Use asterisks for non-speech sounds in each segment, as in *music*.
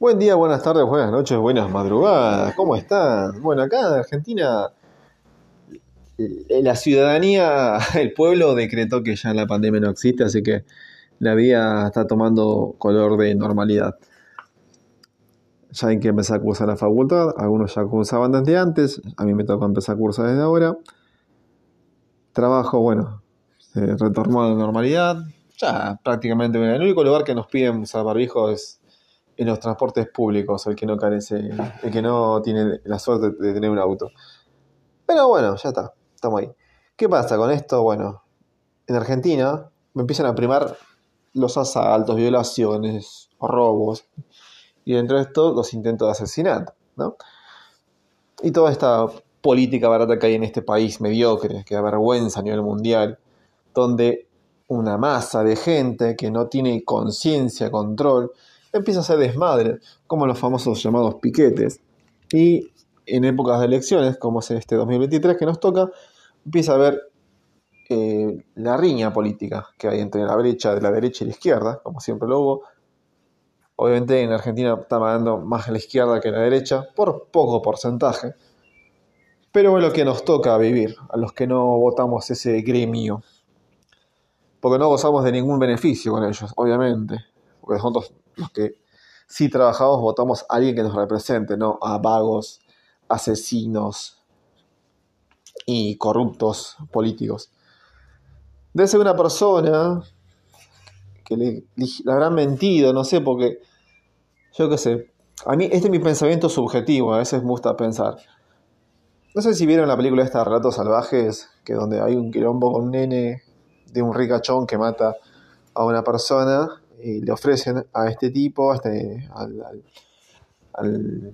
Buen día, buenas tardes, buenas noches, buenas madrugadas. ¿Cómo están? Bueno, acá en Argentina eh, la ciudadanía, *laughs* el pueblo decretó que ya la pandemia no existe, así que la vida está tomando color de normalidad. Ya hay que empezar a cursar la facultad, algunos ya cursaban desde antes, a mí me toca empezar a cursar desde ahora. Trabajo, bueno, se retornó a la normalidad. Ya prácticamente el único lugar que nos piden usar barbijo es en los transportes públicos, el que no carece, el que no tiene la suerte de tener un auto. Pero bueno, ya está, estamos ahí. ¿Qué pasa con esto? Bueno, en Argentina me empiezan a primar los asaltos, violaciones, robos, y dentro de esto los intentos de asesinato, ¿no? Y toda esta política barata que hay en este país mediocre, que da vergüenza a nivel mundial, donde una masa de gente que no tiene conciencia, control, empieza a hacer desmadre, como los famosos llamados piquetes. Y en épocas de elecciones, como es este 2023 que nos toca, empieza a haber eh, la riña política que hay entre la brecha de la derecha y la izquierda, como siempre lo hubo. Obviamente en Argentina está mandando más a la izquierda que la derecha, por poco porcentaje. Pero es lo que nos toca vivir, a los que no votamos ese gremio. Porque no gozamos de ningún beneficio con ellos, obviamente. Porque nosotros los que sí trabajamos votamos a alguien que nos represente, no a vagos, asesinos y corruptos políticos. Debe ser una persona que le, le habrán mentido, no sé, porque yo qué sé. A mí, este es mi pensamiento subjetivo, a veces me gusta pensar. No sé si vieron la película esta Relatos Salvajes, que donde hay un quilombo con un nene de un ricachón que mata a una persona y le ofrecen a este tipo, este, al, al,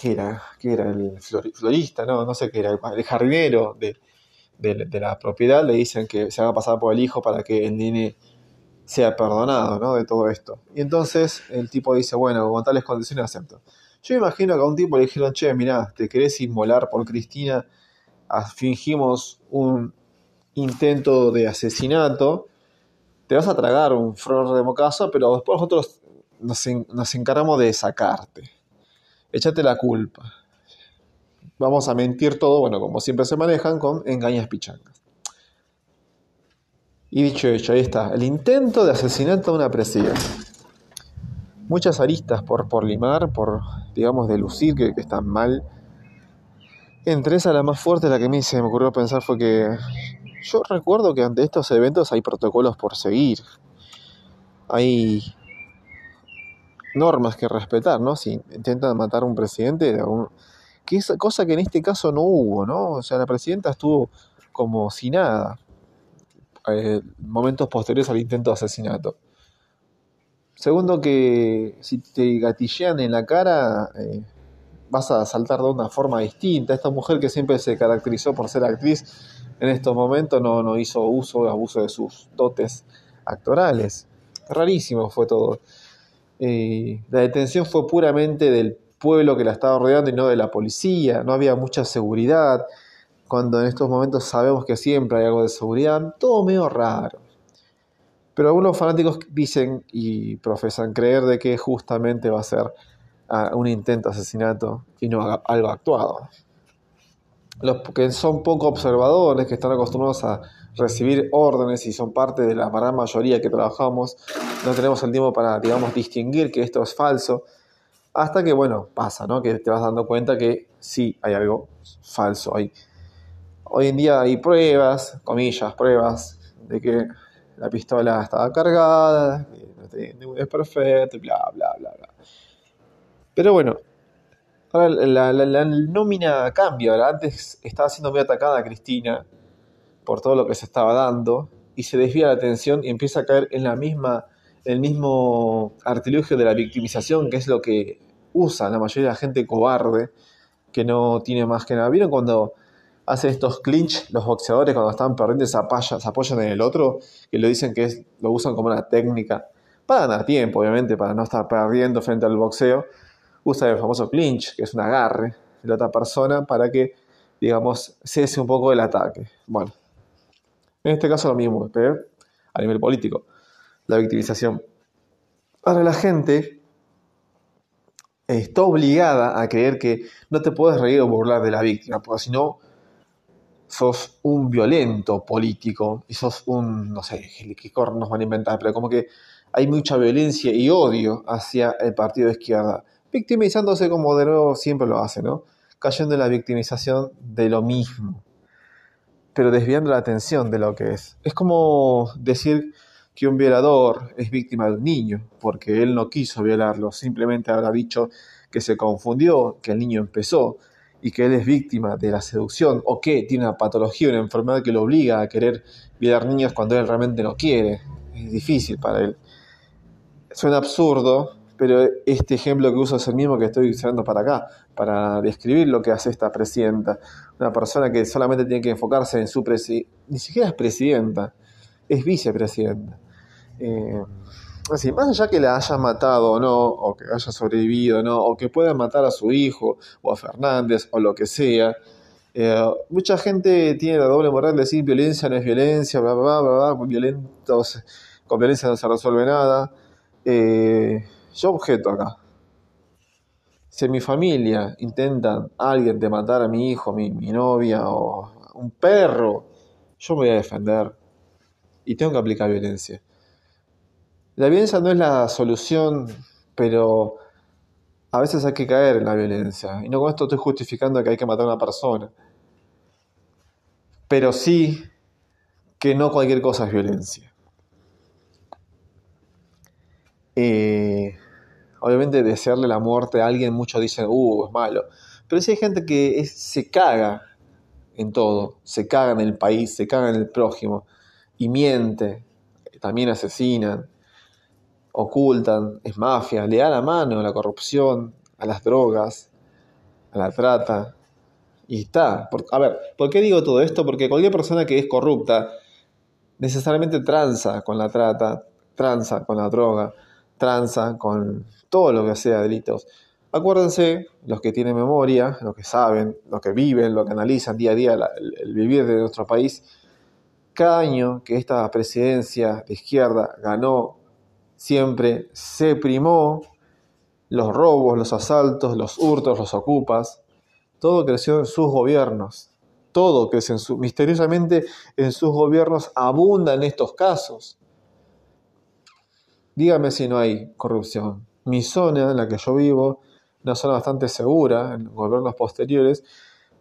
¿qué era? ¿Qué era? El florista, no, no sé qué era, el jardinero de, de, la propiedad, le dicen que se haga pasar por el hijo para que el nene sea perdonado, ¿no? De todo esto. Y entonces el tipo dice, bueno, con tales condiciones acepto. Yo imagino que a un tipo le dijeron, che, mirá, te querés inmolar por Cristina, fingimos un intento de asesinato, te vas a tragar un flor de mocazo, pero después nosotros nos, encaramos de sacarte. Échate la culpa. Vamos a mentir todo, bueno, como siempre se manejan, con engañas pichangas. Y dicho hecho, ahí está, el intento de asesinato a una presidenta. Muchas aristas por, por limar, por, digamos, delucir que, que están mal. Entre esas, la más fuerte, la que a mí se me ocurrió pensar fue que yo recuerdo que ante estos eventos hay protocolos por seguir. Hay normas que respetar, ¿no? Si intentan matar a un presidente, que es cosa que en este caso no hubo, ¿no? O sea, la presidenta estuvo como si nada. Eh, momentos posteriores al intento de asesinato. Segundo, que si te gatillean en la cara, eh, vas a saltar de una forma distinta. Esta mujer que siempre se caracterizó por ser actriz, en estos momentos no, hizo uso o abuso de sus dotes actorales. Rarísimo fue todo. Eh, la detención fue puramente del pueblo que la estaba rodeando y no de la policía. No había mucha seguridad. Cuando en estos momentos sabemos que siempre hay algo de seguridad, todo medio raro. Pero algunos fanáticos dicen y profesan creer de que justamente va a ser ah, un intento de asesinato y no algo actuado los que son poco observadores, que están acostumbrados a recibir órdenes y son parte de la gran mayoría que trabajamos, no tenemos el tiempo para, digamos, distinguir que esto es falso, hasta que, bueno, pasa, ¿no? Que te vas dando cuenta que sí hay algo falso ahí. Hoy en día hay pruebas, comillas, pruebas, de que la pistola estaba cargada, que no es perfecto, bla, bla, bla, bla. Pero bueno, Ahora la, la, nómina cambia. Ahora, antes estaba siendo muy atacada Cristina por todo lo que se estaba dando y se desvía la atención y empieza a caer en la misma, el mismo artilugio de la victimización, que es lo que usa la mayoría de la gente cobarde que no tiene más que nada. ¿Vieron cuando hacen estos clinch los boxeadores cuando están perdiendo se, apoyan, se apoyan en el otro y lo dicen que es, lo usan como una técnica para ganar tiempo, obviamente, para no estar perdiendo frente al boxeo? Usa el famoso clinch, que es un agarre de la otra persona para que, digamos, cese un poco el ataque. Bueno, en este caso lo mismo, pero a nivel político, la victimización. Ahora la gente está obligada a creer que no te puedes reír o burlar de la víctima, porque si no, sos un violento político y sos un, no sé, qué cornos van a inventar, pero como que hay mucha violencia y odio hacia el partido de izquierda, victimizándose como de nuevo siempre lo hace, ¿no? Cayendo en la victimización de lo mismo, pero desviando la atención de lo que es. Es como decir que un violador es víctima de un niño, porque él no quiso violarlo, simplemente habrá dicho que se confundió, que el niño empezó y que él es víctima de la seducción o que tiene una patología, una enfermedad que lo obliga a querer violar niños cuando él realmente no quiere. Es difícil para él. Suena absurdo, pero este ejemplo que uso es el mismo que estoy usando para acá, para describir lo que hace esta presidenta. Una persona que solamente tiene que enfocarse en su presidenta, ni siquiera es presidenta, es vicepresidenta. Eh, así, más allá que la haya matado o no, o que haya sobrevivido o no, o que pueda matar a su hijo o a Fernández o lo que sea, eh, mucha gente tiene la doble moral de decir violencia no es violencia, bla, bla, bla, bla, violentos, con violencia no se resuelve nada. Eh, yo objeto acá. Si en mi familia intentan alguien de matar a mi hijo, mi, mi novia o un perro, yo me voy a defender y tengo que aplicar violencia. La violencia no es la solución, pero a veces hay que caer en la violencia. Y no con esto estoy justificando que hay que matar a una persona. Pero sí que no cualquier cosa es violencia. Eh, obviamente desearle la muerte a alguien, muchos dicen, uh, es malo. Pero si hay gente que se caga en todo, se caga en el país, se caga en el prójimo, y miente, también asesinan ocultan, es mafia, le da la mano a la corrupción, a las drogas, a la trata. Y está. a ver, ¿por qué digo todo esto? Porque cualquier persona que es corrupta necesariamente tranza con la trata, tranza con la droga, tranza con todo lo que sea delitos. Acuérdense, los que tienen memoria, los que saben, los que viven, los que analizan día a día el vivir de nuestro país, cada año que esta presidencia de izquierda ganó siempre se primó los robos, los asaltos, los hurtos, los ocupas. Todo creció en sus gobiernos. Todo creció en su, misteriosamente en sus gobiernos abundan estos casos. Dígame si no hay corrupción. Mi zona, en la que yo vivo, una zona bastante segura en gobiernos posteriores,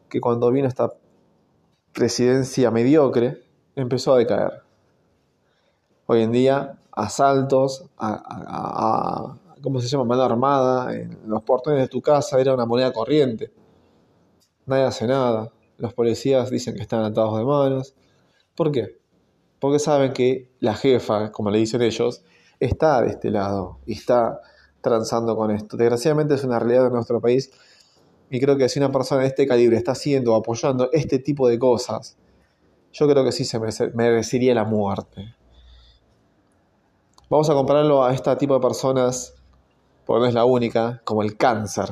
que cuando vino esta presidencia mediocre, empezó a decaer. Hoy en día asaltos a, ¿cómo se llama? Mano armada en los portones de tu casa era una moneda corriente. Nadie hace nada. Los policías dicen que están atados de manos. ¿Por qué? Porque saben que la jefa, como le dicen ellos, está de este lado y está transando con esto. Desgraciadamente es una realidad de nuestro país y creo que si una persona de este calibre está haciendo apoyando este tipo de cosas, yo creo que sí se merecería la muerte. Vamos a compararlo a este tipo de personas, porque no es la única, como el cáncer.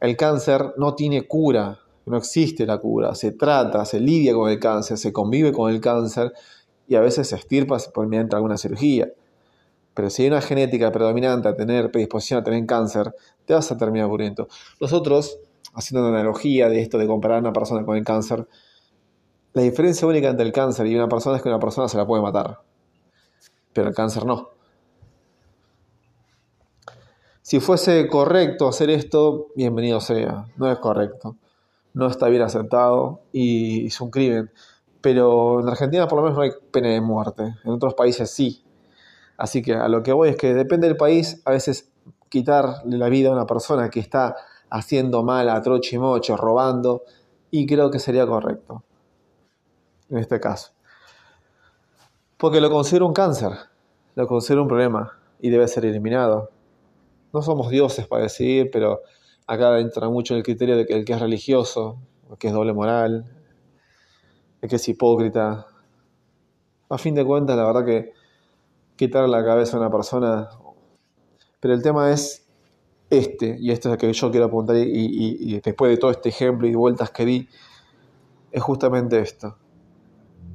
El cáncer no tiene cura, no existe la cura, se trata, se lidia con el cáncer, se convive con el cáncer y a veces se estirpa mediante alguna cirugía. Pero si hay una genética predominante a tener predisposición a tener cáncer, te vas a terminar muriendo. Nosotros, haciendo una analogía de esto de comparar a una persona con el cáncer, la diferencia única entre el cáncer y una persona es que una persona se la puede matar pero el cáncer no. Si fuese correcto hacer esto, bienvenido sea. No es correcto. No está bien aceptado y es un crimen. Pero en Argentina por lo menos no hay pena de muerte. En otros países sí. Así que a lo que voy es que depende del país, a veces quitarle la vida a una persona que está haciendo mal a troche mocho, robando, y creo que sería correcto. En este caso. Porque lo considero un cáncer, lo considero un problema y debe ser eliminado. No somos dioses para decidir, pero acá entra mucho el criterio de que el que es religioso, el que es doble moral, el que es hipócrita. A fin de cuentas, la verdad que quitar la cabeza a una persona. Pero el tema es este, y esto es lo que yo quiero apuntar, y, después de todo este ejemplo y vueltas que di, es justamente esto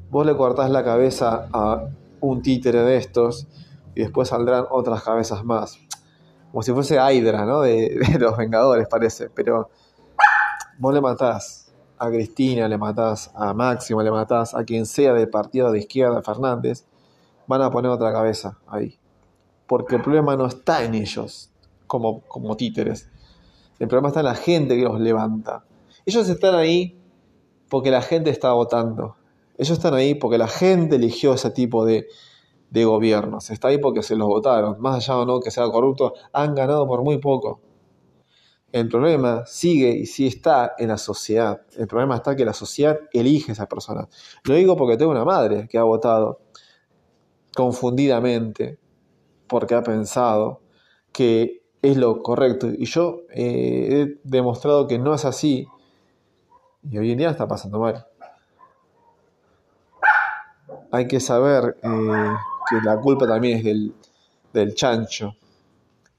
vos le cortás la cabeza a un títere de estos y después saldrán otras cabezas más. como si fuese Hydra, ¿no? De, de los Vengadores, parece. Pero vos le matás a Cristina, le matás a Máximo, le matás a quien sea del partido de izquierda, Fernández, van a poner otra cabeza ahí. Porque el problema no está en ellos, como, como títeres. El problema está en la gente que los levanta. Ellos están ahí porque la gente está votando. Ellos están ahí porque la gente eligió ese tipo de, de gobiernos. Está ahí porque se los votaron. Más allá o no que sea corrupto, han ganado por muy poco. El problema sigue y sí está en la sociedad. El problema está que la sociedad elige a esas personas. Lo digo porque tengo una madre que ha votado confundidamente porque ha pensado que es lo correcto. Y yo eh, he demostrado que no es así. Y hoy en día está pasando mal. Hay que saber eh, que la culpa también es del, del chancho.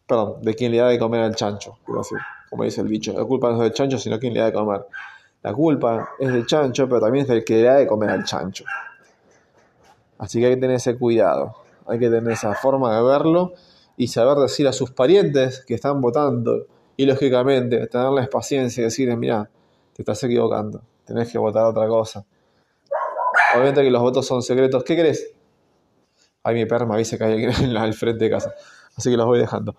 Perdón, de quien le da de comer al chancho, como dice el bicho. La culpa no es del chancho, sino quien le da de comer. La culpa es del chancho, pero también es del que le da de comer al chancho. Así que hay que tener ese cuidado. Hay que tener esa forma de verlo y saber decir a sus parientes que están votando y lógicamente tenerles paciencia y decirles, mira, te estás equivocando, tenés que votar otra cosa. Obviamente que los votos son secretos. ¿Qué crees? Ay, mi perro me que hay alguien al frente de casa. Así que los voy dejando.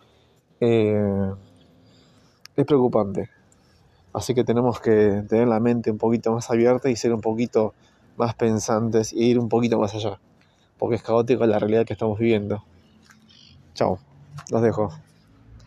Eh, es preocupante. Así que tenemos que tener la mente un poquito más abierta y ser un poquito más pensantes e ir un poquito más allá. Porque es caótico la realidad que estamos viviendo. Chao. Los dejo.